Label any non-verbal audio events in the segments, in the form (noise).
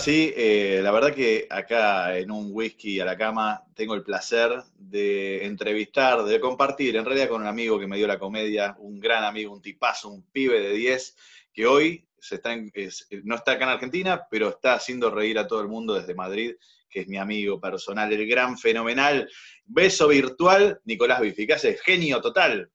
sí, eh, la verdad que acá en un whisky a la cama tengo el placer de entrevistar, de compartir, en realidad con un amigo que me dio la comedia, un gran amigo, un tipazo, un pibe de 10, que hoy se está no está acá en Argentina, pero está haciendo reír a todo el mundo desde Madrid, que es mi amigo personal, el gran, fenomenal, beso virtual, Nicolás Bifi, que hace genio total.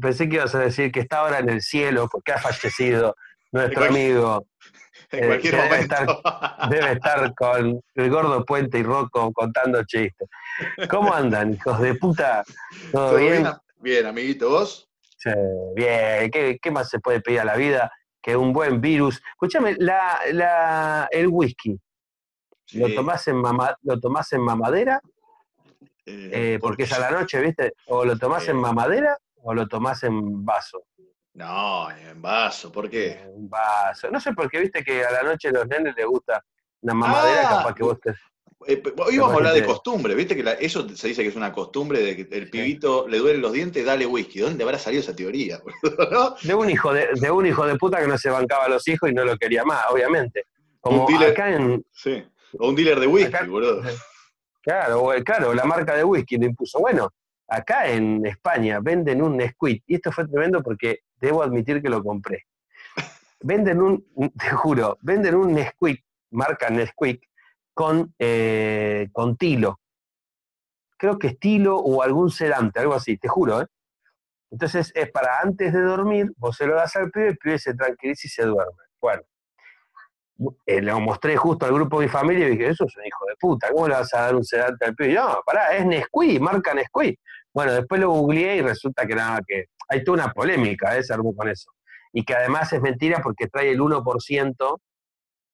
pensé que ibas a decir que está ahora en el cielo porque ha fallecido nuestro amigo (laughs) en cualquier momento. Debe estar, debe estar, con el gordo Puente y Rocco contando chistes. ¿Cómo andan, hijos de puta? ¿Todo, bien? bien? amiguito, ¿vos? Sí, bien. ¿Qué, más se puede pedir a la vida que un buen virus? Escúchame, la, la, el whisky, ¿lo, tomás en ¿lo tomás en mamadera? Eh, eh, porque es a la noche, ¿viste? ¿O lo tomás en mamadera o lo tomás en vaso? No, en vaso, ¿por qué? En vaso. No sé por qué, viste que a la noche a los nenes les gusta una mamadera ah, capaz que vos te... Eh, hoy vamos a hablar de costumbre, viste que eso se dice que es una costumbre de que el pibito le duelen los dientes, dale whisky. ¿Dónde habrá salido esa teoría? (laughs) de, un hijo de, de, un hijo de puta que no se bancaba a los hijos y no lo quería más, obviamente. Como un dealer, acá en, sí. O un dealer de whisky, boludo. Claro, claro, la marca de whisky lo impuso. Bueno, acá en España venden un Nesquik, y esto fue tremendo porque debo admitir que lo compré. Venden un, te juro, venden un Nesquik, marca Nesquik, con, eh, con tilo. Creo que es tilo o algún sedante, algo así, te juro, ¿eh? Entonces es para antes de dormir, vos se lo das al pibe, el pibe se tranquiliza y se duerme. Bueno, eh, lo mostré justo al grupo de mi familia y dije, eso es un hijo de puta, ¿cómo le vas a dar un sedante al pibe? no, pará, es Nesquik, marca Nesquik. Bueno, después lo googleé y resulta que nada, que hay toda una polémica, ¿eh? Se armó con eso. Y que además es mentira porque trae el 1%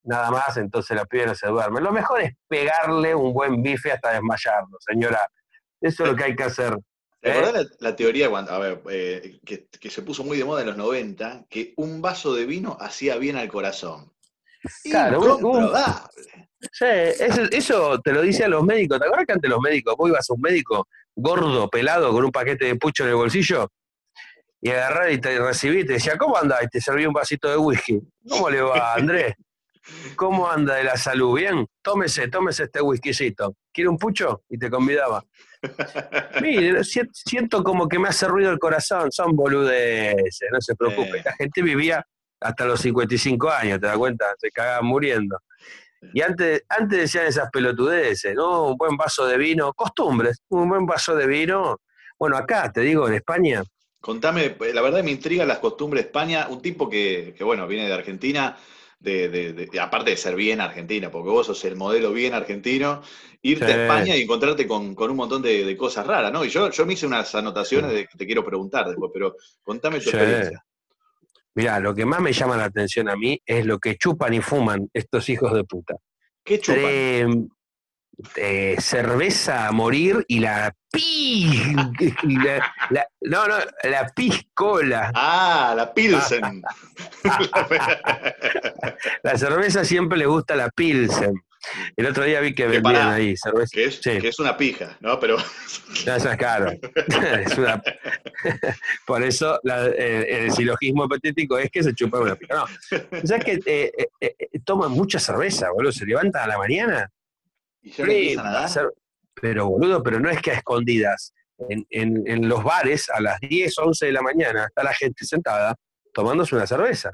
nada más, entonces la pibe no se duerme. Lo mejor es pegarle un buen bife hasta desmayarlo, señora. Eso es lo que hay que hacer. ¿Te ¿eh? la, teoría cuando, a ver, eh, que, se puso muy de moda en los 90, que un vaso de vino hacía bien al corazón? Claro, Sí, eso, eso, te lo dice a los médicos. ¿Te acuerdas que antes los médicos, vos ibas a un médico gordo, pelado, con un paquete de pucho en el bolsillo, y agarrar y te recibí te decía, ¿cómo anda? Y te serví un vasito de whisky. ¿Cómo le va, Andrés? ¿Cómo anda de la salud? ¿Bien? Tómese, tómese este whiskycito. ¿Quiere un pucho? Y te convidaba. Mire, siento como que me hace ruido el corazón. Son boludeces, no se preocupe. La gente vivía hasta los 55 años, ¿te das cuenta? Se cagaban muriendo. Y antes, antes decían esas pelotudeces, ¿no? Un buen vaso de vino, costumbres, un buen vaso de vino. Bueno, acá, te digo, en España. Contame, la verdad me intriga las costumbres de España, un tipo que, bueno, viene de Argentina, de, aparte de ser bien argentina, porque vos sos el modelo bien argentino, irte a España y encontrarte con, un montón de, cosas raras, ¿no? Y yo, yo me hice unas anotaciones de que te quiero preguntar después, pero contame tu experiencia. Mirá, lo que más me llama la atención a mí es lo que chupan y fuman estos hijos de puta. ¿Qué chupan? Eh, cerveza a morir y la pi. (laughs) no, no, la piscola. Ah, la pilsen. (laughs) (laughs) la cerveza siempre le gusta la pilsen. El otro día vi que, vendían ahí cerveza. Que es, que es, una pija, ¿no? Pero. eso es caro. (laughs) (laughs) Por eso el silogismo hipotético es que se chupa una pija. No. ¿Sabes que eh, eh, eh, toman mucha cerveza, boludo? Se levantan a la mañana. Y ya empiezan a dar. Pero, boludo, pero no es que a escondidas. En, en, en los bares, a las 10, 11 de la mañana, está la gente sentada tomándose una cerveza.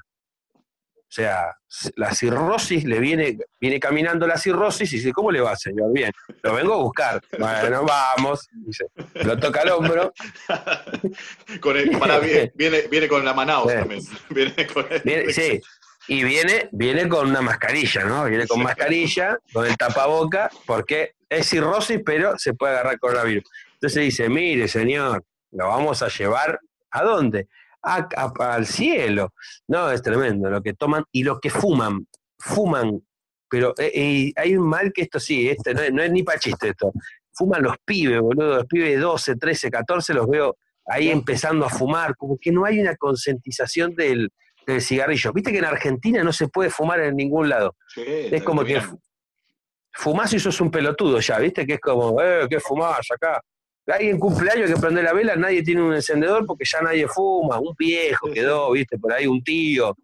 O sea, la cirrosis le viene, viene caminando la cirrosis y dice, ¿cómo le va, señor? Bien, lo vengo a buscar. Bueno, vamos. Dice, lo toca al hombro. (laughs) con (laughs) viene, viene con la Manaus también. (laughs) Viene sí, y viene, viene con una mascarilla, ¿no? Viene con mascarilla, con el tapaboca, porque es cirrosis, pero se puede agarrar coronavirus. Entonces dice, mire, señor, lo vamos a llevar, ¿a dónde? Al cielo. No, es tremendo lo que toman y lo que fuman. Fuman, pero eh, hay un mal que esto sí, este no es, ni para chiste esto. Fuman los pibes, boludo, los pibes de 12, 13, 14 los veo ahí empezando a fumar, como que no hay una concientización del, cigarrillo. Viste que en Argentina no se puede fumar en ningún lado. es como que fumás y sos un pelotudo ya, ¿viste? Que es como, eh, ¿qué fumás acá? Hay en cumpleaños que prende la vela, nadie tiene un encendedor porque ya nadie fuma, un viejo quedó, ¿viste? Por ahí un tío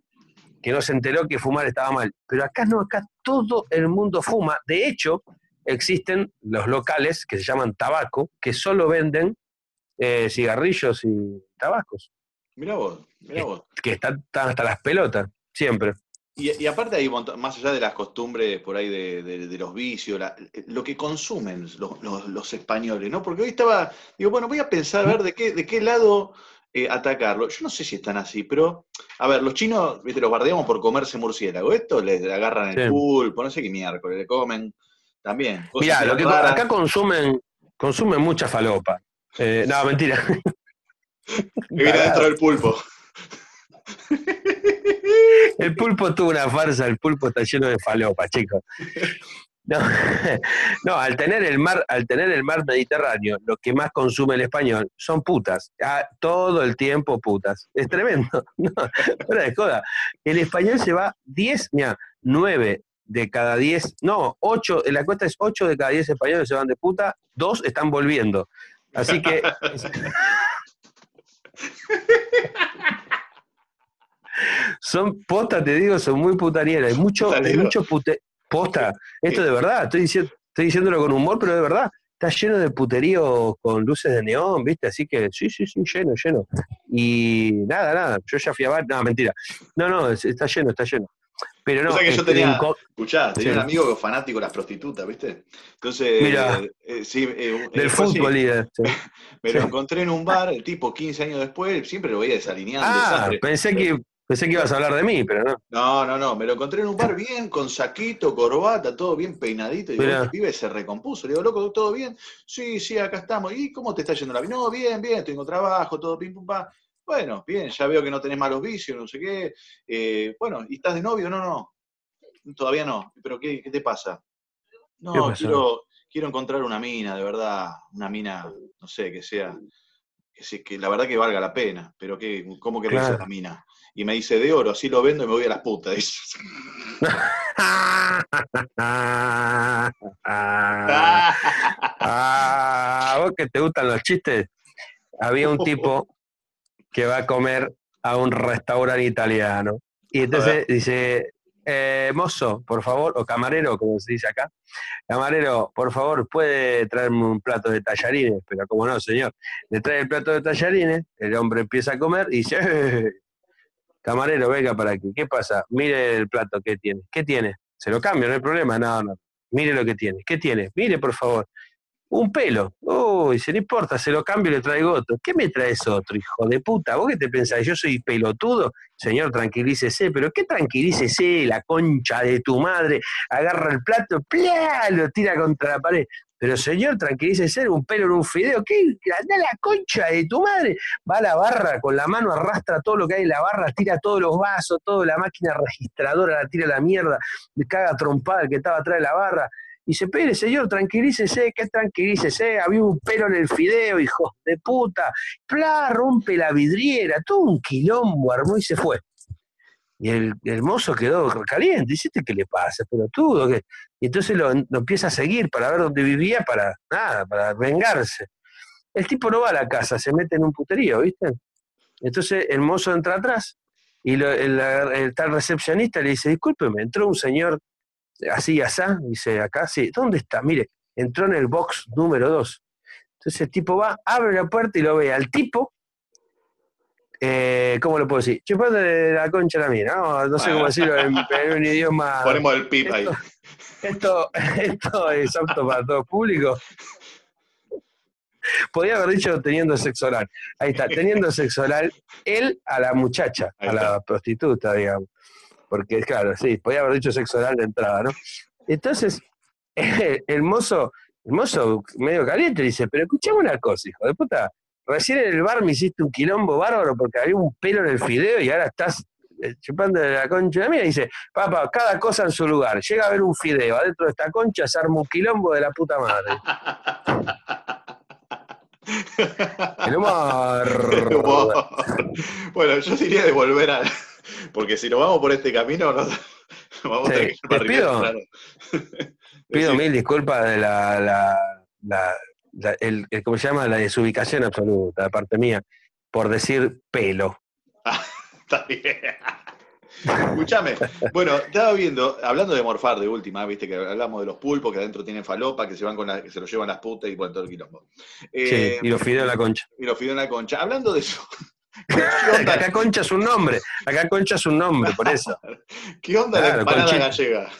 que no se enteró que fumar estaba mal. Pero acá no, acá todo el mundo fuma. De hecho, existen los locales que se llaman tabaco, que solo venden eh, cigarrillos y tabacos. Mira vos, mira vos. Que, están, hasta las pelotas, siempre. Y, aparte hay más allá de las costumbres por ahí de, los vicios, lo que consumen los, españoles, ¿no? Porque hoy estaba, digo, bueno, voy a pensar a ver de qué, de qué lado eh, atacarlo. Yo no sé si están así, pero, a ver, los chinos, viste, los bardeamos por comerse murciélago. Esto les agarran el pulpo, no sé qué miércoles, le comen también. Mira, lo que acá consumen, consumen mucha falopa. Eh, no, mentira. (laughs) viene dentro del pulpo. (laughs) El pulpo tuvo una farsa, el pulpo está lleno de falopa, chicos. (laughs) No, al tener el mar, al tener el mar Mediterráneo, lo que más consume el español son putas. Ah, todo el tiempo putas. Es tremendo. (laughs) No, de joda. El español se va 10, mira, 9 de cada 10, no, 8, en la cuesta es 8 de cada 10 españoles se van de puta, 2 están volviendo. Así que. (laughs) son posta, te digo, son muy putanieras. Hay mucho, mucho pute, posta. Esto de verdad, estoy, diciendo, estoy diciéndolo con humor, pero de verdad. Está lleno de puterío con luces de neón, ¿viste? Así que sí, sí, sí, lleno, lleno. Y nada, nada. Yo ya fui a bar. No, mentira. No, no, está lleno, está lleno. Pero no. O sea que yo este, tenía, escuchá, tenía un amigo fanático de las prostitutas, ¿viste? Entonces, Mira, eh, sí, eh, del fútbol líder. (laughs) Me lo encontré en un bar, el tipo 15 años después, siempre lo veía desalineando. Ah, pensé que, pensé que ibas a hablar de mí, pero no. No, no, no, me lo encontré en un bar bien, con saquito, corbata, todo bien peinadito. Y digo, el pibe se recompuso. Le digo, loco, ¿todo bien? Sí, sí, acá estamos. ¿Y cómo te está yendo la vida? No, bien, bien, tengo trabajo, todo pim, pum, pa. Bueno, bien, ya veo que no tenés malos vicios, no sé qué. Eh, bueno, ¿y estás de novio? No, no. Todavía no. ¿Pero qué, te pasa? No, quiero, quiero encontrar una mina, de verdad. Una mina, no sé, que sea. Que, que la verdad que valga la pena. Pero que, ¿cómo que claro. la mina? Y me dice de oro, así lo vendo y me voy a las putas. (laughs) ah, vos que te gustan los chistes. Había un tipo que va a comer a un restaurante italiano. Y entonces dice, eh, mozo, por favor, o camarero, como se dice acá, camarero, por favor, puede traerme un plato de tallarines, pero como no, señor, le trae el plato de tallarines, el hombre empieza a comer y dice, eh, camarero, venga para aquí, ¿qué pasa? Mire el plato que tiene, ¿qué tiene? Se lo cambio, no hay problema, no, no, mire lo que tiene, ¿qué tiene? Mire, por favor, un pelo. Uy, se no importa, se lo cambio y le traigo otro. ¿Qué me traes otro, hijo de puta? ¿Vos qué te pensás? ¿Yo soy pelotudo? Señor, tranquilícese. ¿Pero qué tranquilícese? La concha de tu madre. Agarra el plato, ¡plá! lo tira contra la pared. Pero señor, tranquilícese, un pelo en un fideo. ¿Qué? Anda la concha de tu madre. Va a la barra, con la mano arrastra todo lo que hay en la barra, tira todos los vasos, toda la máquina registradora la tira a la mierda, me caga trompada el que estaba atrás de la barra y dice, espere, señor, tranquilícese, que tranquilícese, había un pelo en el fideo, hijo de puta. Pla, rompe la vidriera, todo un quilombo armó y se fue. Y el, mozo quedó caliente, dice, ¿qué le pasa, pelotudo? ¿qué? Y entonces lo, empieza a seguir para ver dónde vivía, para nada, para vengarse. El tipo no va a la casa, se mete en un puterío, ¿viste? Entonces el mozo entra atrás y el, tal recepcionista le dice, discúlpeme, entró un señor así, asá, dice acá, sí, ¿dónde está? Mire, entró en el box número 2. Entonces el tipo va, abre la puerta y lo ve al tipo, eh, ¿cómo lo puedo decir? Chupando de la concha la mía, ¿no? No sé cómo decirlo en, un idioma. (laughs) Ponemos el pip ahí. Esto, esto es apto para todo público. Podría haber dicho teniendo sexo oral. Ahí está, teniendo sexo oral, él a la muchacha, a la prostituta, digamos porque claro, sí, podía haber dicho sexo oral de entrada, ¿no? Entonces, (laughs) el mozo, el mozo medio caliente dice, pero escuchame una cosa, hijo de puta, recién en el bar me hiciste un quilombo bárbaro porque había un pelo en el fideo y ahora estás eh, chupando de la concha de mí y dice, papá, cada cosa en su lugar. Llega a ver un fideo adentro de esta concha, se arma un quilombo de la puta madre. El humor. El humor. Bueno, yo diría de volver a. Porque si nos vamos por este camino, nos, vamos a tener que pido-. Pido mil disculpas de la, la, la- la- el, el- ¿cómo se llama? La desubicación absoluta de parte mía por decir pelo. (laughs) Está bien. Escúchame. Bueno, estaba viendo, hablando de morfar de última, viste que hablamos de los pulpos que adentro tienen falopa, que se van con la, que se los llevan las putas y bueno, todo el quilombo. Eh, Sí, y los fideos en la concha. y los fideos en la concha. Hablando de eso, (laughs) ¿qué onda, Acá concha es un nombre, acá concha es un nombre, por eso. (laughs) qué onda la empanada conchita. gallega?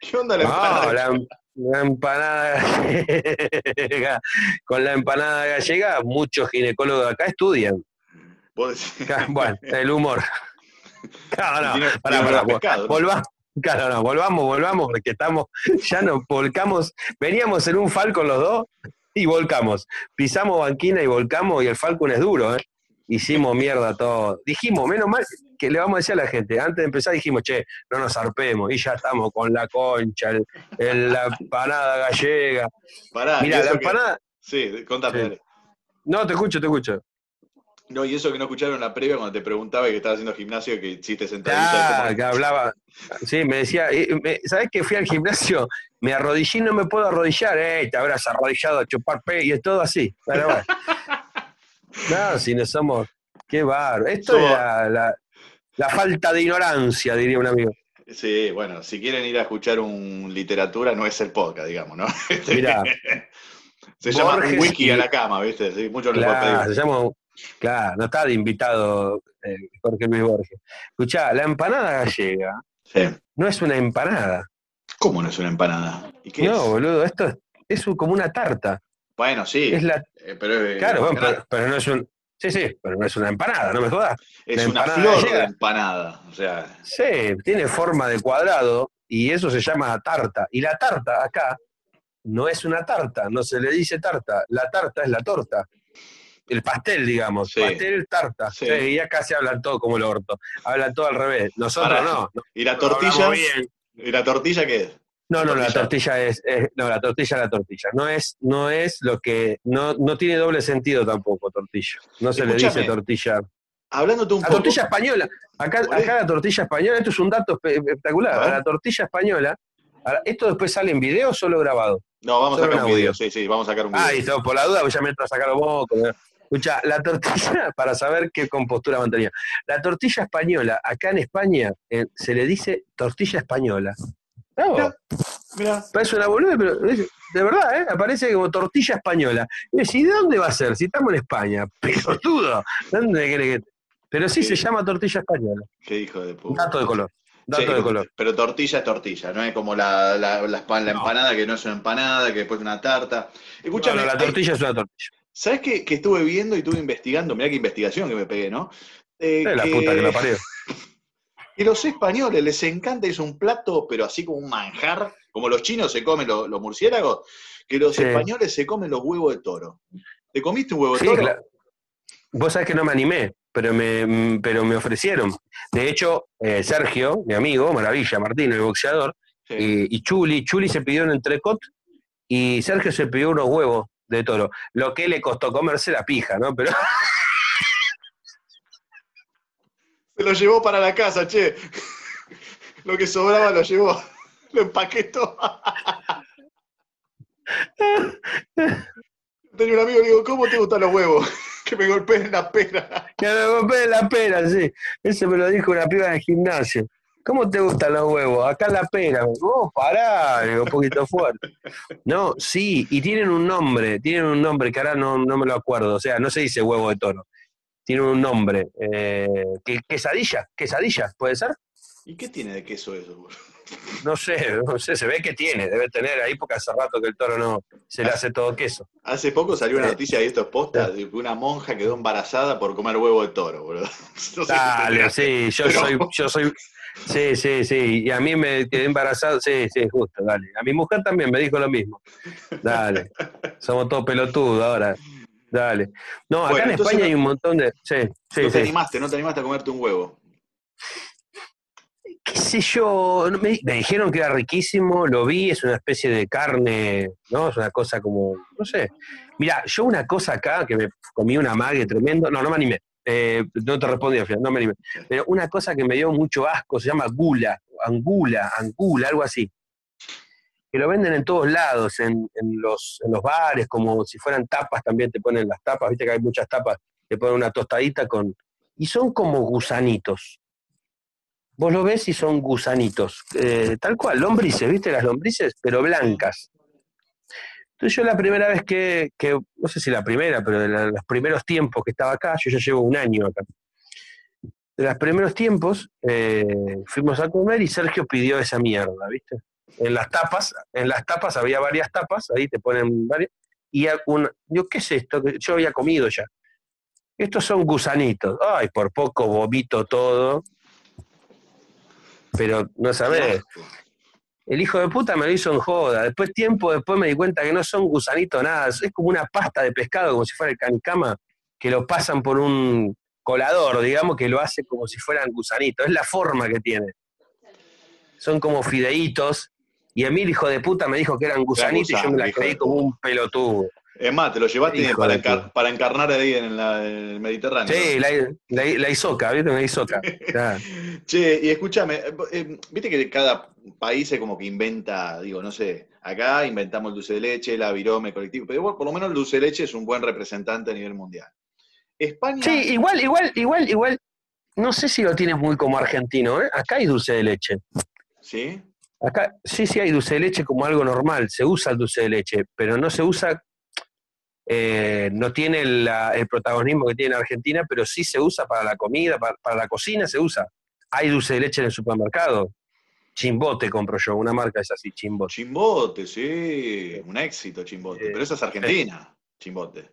¿Qué onda la empanada No, la, la empanada gallega. (laughs) Con la empanada gallega, muchos ginecólogos de acá estudian. Bueno, el humor. Claro, (laughs) no, Tiene- pará, tiene pará, olor a pescado, ¿no? volvamos. Claro, no, volvamos, volvamos, porque estamos, ya nos volcamos, veníamos en un Falcon los dos y volcamos. Pisamos banquina y volcamos y el Falcon es duro, ¿eh? Hicimos mierda todo. Dijimos, menos mal que le vamos a decir a la gente, antes de empezar dijimos, che, no nos zarpemos, y ya estamos con la concha, el- el- la empanada gallega. Pará, y Mira, la que- empanada, Sí, contame. Sí. no, te escucho, te escucho. No, y eso que no escucharon la previa cuando te preguntaba que estabas haciendo gimnasio que hiciste sentadita. Ah, que hablaba. Sí, me decía, ¿sabes que fui al gimnasio? Me arrodillé y no me puedo arrodillar, eh, te habrás arrodillado a chupar pe y es todo así. Pero bueno. (laughs) No, si no somos. Qué barro. Esto Somos- es la, la- la falta de ignorancia, diría un amigo. Sí, bueno, si quieren ir a escuchar un literatura, no es el podcast, digamos, ¿no? (laughs) Este, Mirá. (laughs) Se llama Borges un wiki y- a la cama, ¿viste? Sí, muchos les Claro, pedir. se llama. Claro, no está de invitado eh, Jorge Luis Borges. Escuchá, la empanada gallega Sí. no es una empanada. ¿Cómo no es una empanada? ¿Y qué No, es? boludo, esto es, es como una tarta. Bueno, sí, Es la, eh, pero es, claro, bueno, pero, pero no es un. Sí, sí, pero no es una empanada, no me jodas. es una flor de empanada. O sea, Sí, tiene forma de cuadrado y eso se llama tarta. Y la tarta acá no es una tarta, no se le dice tarta. La tarta es la torta. El pastel, digamos. Sí. Pastel, tarta. Sí. Sí, y acá se hablan todo como el orto. Hablan todo al revés. Nosotros no. ¿y la tortilla? ¿Y la tortilla qué es? No, no, la Tortilla. es, es- no, la tortilla es la tortilla. No es, no es lo que, no, no tiene doble sentido tampoco tortilla. No se le dice tortilla. Hablándote un La poco. tortilla española. Acá, acá la tortilla española, esto es un dato espe- espectacular. La tortilla española, ¿esto después sale en video o solo grabado? No, vamos a sacar un video. Sí, sí, vamos a sacar un video. Ah, y todo por la duda, pues ya me a sacar. ¿no? Escucha, la tortilla, (laughs) para saber qué compostura mantenía. La tortilla española, acá en España, eh, se le dice tortilla española. Bravo. Mirá. Mirá. Parece una boluda, pero de verdad, ¿eh? Aparece como tortilla española. Y yo, ¿y de dónde va a ser? Si estamos en España, (laughs) pelotudo. ¿Dónde querés que.? Pero sí se llama tortilla española. Qué hijo de puta. Dato de color. Dato Sí, de color. Pero tortilla es tortilla, no es como la, la, la la No. empanada que no es una empanada, que después es una tarta. No, Escúchame, no, la hay- tortilla es una tortilla. ¿sabes qué, que estuve viendo y estuve investigando? Mirá qué investigación que me pegué, ¿no? Eh, Es la que, puta que lo parió. (laughs) que los españoles les encanta, es un plato, pero así como un manjar, como los chinos se comen los, los murciélagos, que los Sí. españoles se comen los huevos de toro. ¿Te comiste un huevo de Sí, toro? claro. Vos sabés que no me animé, pero me, pero me ofrecieron. De hecho, eh, Sergio, mi amigo, Maravilla, Martín, el boxeador, Sí. y, y Chuli, Chuli se pidió un entrecot y Sergio se pidió unos huevos de toro. Lo que le costó comerse la pija, ¿no? Pero (laughs) Se lo llevó para la casa, che. Lo que sobraba lo llevó. (laughs) Lo empaquetó. Tenía un amigo le digo, ¿cómo te gustan los huevos? (laughs) Que me golpeen la pera. que me golpeé la pera, sí. Eso me lo dijo una piba del gimnasio. ¿Cómo te gustan los huevos? Acá la pera. Oh, pará, un poquito fuerte. No, sí, y tienen un nombre, tienen un nombre que ahora no, no me lo acuerdo. O sea, no se dice huevo de toro. Tienen un nombre. Eh, que- quesadilla, quesadilla, ¿puede ser? ¿Y qué tiene de queso eso? boludo? (laughs) No sé, no sé, se ve que tiene, debe tener ahí porque hace rato que el toro no se le hace todo queso. Hace poco salió una Eh, noticia, y esto es posta, de que una monja quedó embarazada por comer huevo de toro, boludo. (laughs) No sé si Dale, sí, yo Pero- soy, (laughs) yo soy, sí, sí, sí, y a mí me quedé embarazado, sí, sí, justo, dale. A mi mujer también me dijo lo mismo. Dale, somos todos pelotudos ahora. Dale. No, acá Bueno, en España no- hay un montón de, sí, sí, no te sí. animaste, no te animaste a comerte un huevo. qué sé yo, me, dijeron que era riquísimo, lo vi, es una especie de carne, ¿no? Es una cosa como, no sé. Mira, yo una cosa acá, que me comí una mague tremendo, no, no me animé, eh, no te respondí al final, no me animé, pero una cosa que me dio mucho asco, se llama gula, angula, angula, algo así. Que lo venden en todos lados, en, los, en los bares, como si fueran tapas, también te ponen las tapas, viste que hay muchas tapas, te ponen una tostadita con... Y son como gusanitos, vos lo ves y son gusanitos, eh, tal cual, lombrices, ¿viste? Las lombrices, pero blancas. Entonces yo la primera vez que, no sé si la primera, pero de los primeros tiempos que estaba acá, yo ya llevo un año acá. De los primeros tiempos eh, fuimos a comer y Sergio pidió esa mierda, ¿viste? En las tapas, en las tapas había varias tapas, ahí te ponen varias, y un, yo, ¿qué es esto? Yo había comido ya. Estos son gusanitos. Ay, por poco vomito todo pero no sabés. El hijo de puta me lo hizo en joda. Después, tiempo después, me di cuenta que no son gusanitos nada. Es como una pasta de pescado, como si fuera el canicama, que lo pasan por un colador, digamos, que lo hace como si fueran gusanitos. Es la forma que tiene. Son como fideitos. Y a mí el hijo de puta me dijo que eran gusanitos y yo me la creí como un pelotudo. Es más, te lo llevaste para, encarnar ahí en, el Mediterráneo. Sí, la, la, isoca, ¿viste? Una isoca. (laughs) che, y escúchame, eh, eh, viste que cada país se como que inventa, digo, no sé, acá inventamos el dulce de leche, la virome colectivo, pero por lo menos el dulce de leche es un buen representante a nivel mundial. España. Sí, igual, igual, igual, igual. No sé si lo tienes muy como argentino, ¿eh? Acá hay dulce de leche. ¿Sí? Acá sí, sí hay dulce de leche como algo normal, se usa el dulce de leche, pero no se usa eh, no tiene el protagonismo que tiene Argentina, pero sí se usa para la comida, para, la cocina se usa. Hay dulce de leche en el supermercado. Chimbote compro yo, una marca es así, Chimbote. Chimbote, sí, un éxito Chimbote. pero esa es Argentina, Chimbote.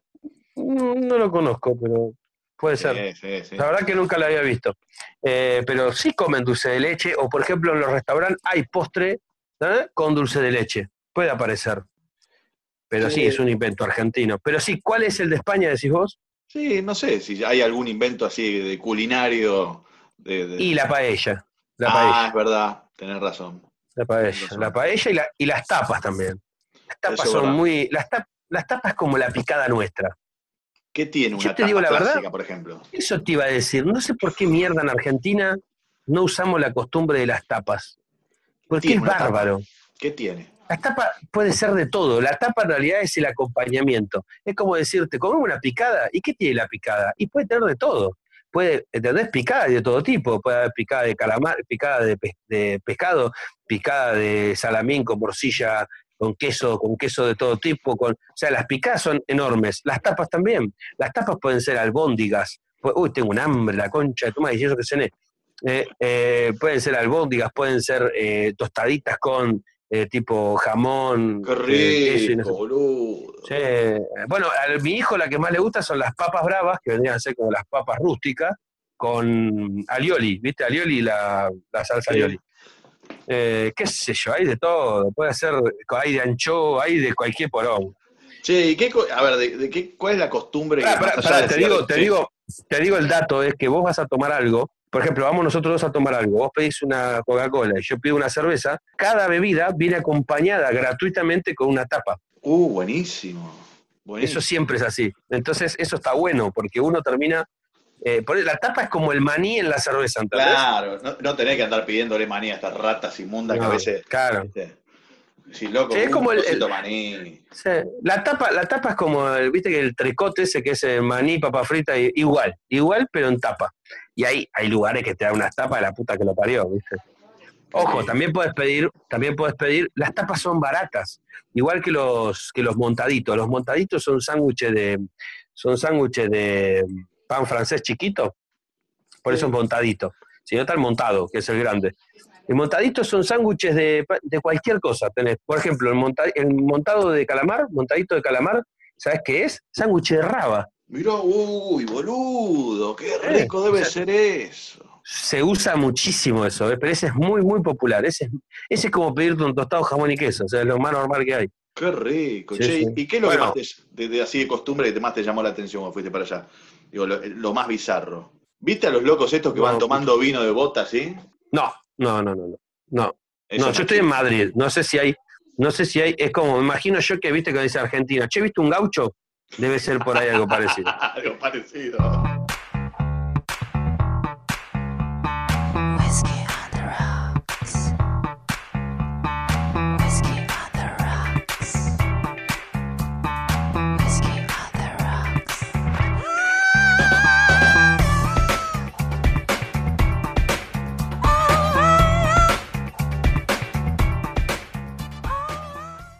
No, lo conozco, pero puede ser. la verdad que nunca lo había visto. Eh, pero sí comen dulce de leche, o por ejemplo en los restaurantes hay postre ¿eh? con dulce de leche. Puede aparecer. Pero sí. es un invento argentino. Pero sí, ¿cuál es el de España, decís vos? Sí, no sé si hay algún invento así de culinario. Y la paella. La ah, es verdad, tenés razón. La paella. La paella y, las tapas también. Las tapas son muy. Las, las tapas como la picada nuestra. ¿Qué tiene una Yo te digo la verdad, por ejemplo? Eso te iba a decir. No sé por qué mierda en Argentina no usamos la costumbre de las tapas. Porque es bárbaro. ¿Qué tiene? La tapa puede ser de todo. La tapa en realidad es el acompañamiento. Es como decirte, comemos una picada. ¿Y qué tiene la picada? Y puede tener de todo. Puede, ¿entendés? Picada de todo tipo. Puede haber picada de calamar, picada de, pescado, picada de salamín con morcilla, con queso, con queso de todo tipo. Con, o sea, las picadas son enormes. Las tapas también. Las tapas pueden ser albóndigas. Uy, tengo un hambre, la concha de tu madre, y eso que cené. Eh, eh, pueden ser albóndigas, pueden ser eh, tostaditas con eh, tipo jamón. Qué eh, rico, boludo. Bueno, a mi hijo la que más le gusta son las papas bravas, que vendrían a ser como las papas rústicas, con alioli, ¿viste? Alioli, la, la salsa alioli. Eh, qué sé yo, hay de todo, puede ser, hay de ancho, hay de cualquier porón. Che, ¿y qué, a ver, de, qué, ¿cuál es la costumbre? te, digo, te, digo, te digo el dato, es que vos vas a tomar algo por ejemplo, vamos nosotros dos a tomar algo, vos pedís una Coca-Cola y yo pido una cerveza, cada bebida viene acompañada gratuitamente con una tapa. Uh, buenísimo. Eso siempre es así. Entonces, eso está bueno, porque uno termina... Eh, la tapa es como el maní en la cerveza, ¿entendés? Claro, no, tenés que andar pidiéndole maní a estas ratas inmundas que a veces... Claro. Sí, loco, es como el, maní. la tapa, la tapa es como, viste que el tricote ese que es el maní, papa frita, igual, igual, pero en tapa. Y hay, hay lugares que te dan unas tapas de la puta que lo parió, ¿viste? Ojo, también puedes pedir, también puedes pedir, las tapas son baratas, igual que los, que los montaditos. Los montaditos son sándwiches de, son sándwiches de pan francés chiquito, por eso es montadito. Si no está el montado, que es el grande. El montadito son sándwiches de, de, cualquier cosa. Tenés, por ejemplo, el, el montado de calamar, montadito de calamar, ¿sabes qué es? Sándwich de raba. Mirá, uy, boludo, qué rico debe ser eso. Se usa muchísimo eso, ¿eh? pero ese es muy, muy popular. Ese es, es como pedirte un tostado jamón y queso, o sea, es lo más normal que hay. Qué rico. ¿Y qué es lo que más te, de, así de costumbre que más te llamó la atención cuando fuiste para allá? Digo, lo, más bizarro. ¿Viste a los locos estos que van tomando vino de bota, sí? No, No, no, no, no. No, no yo estoy en Madrid. No sé si hay, no sé si hay, es como, me imagino yo que viste que dice Argentina, che, ¿viste un gaucho? Debe ser por ahí algo parecido. (laughs) algo parecido.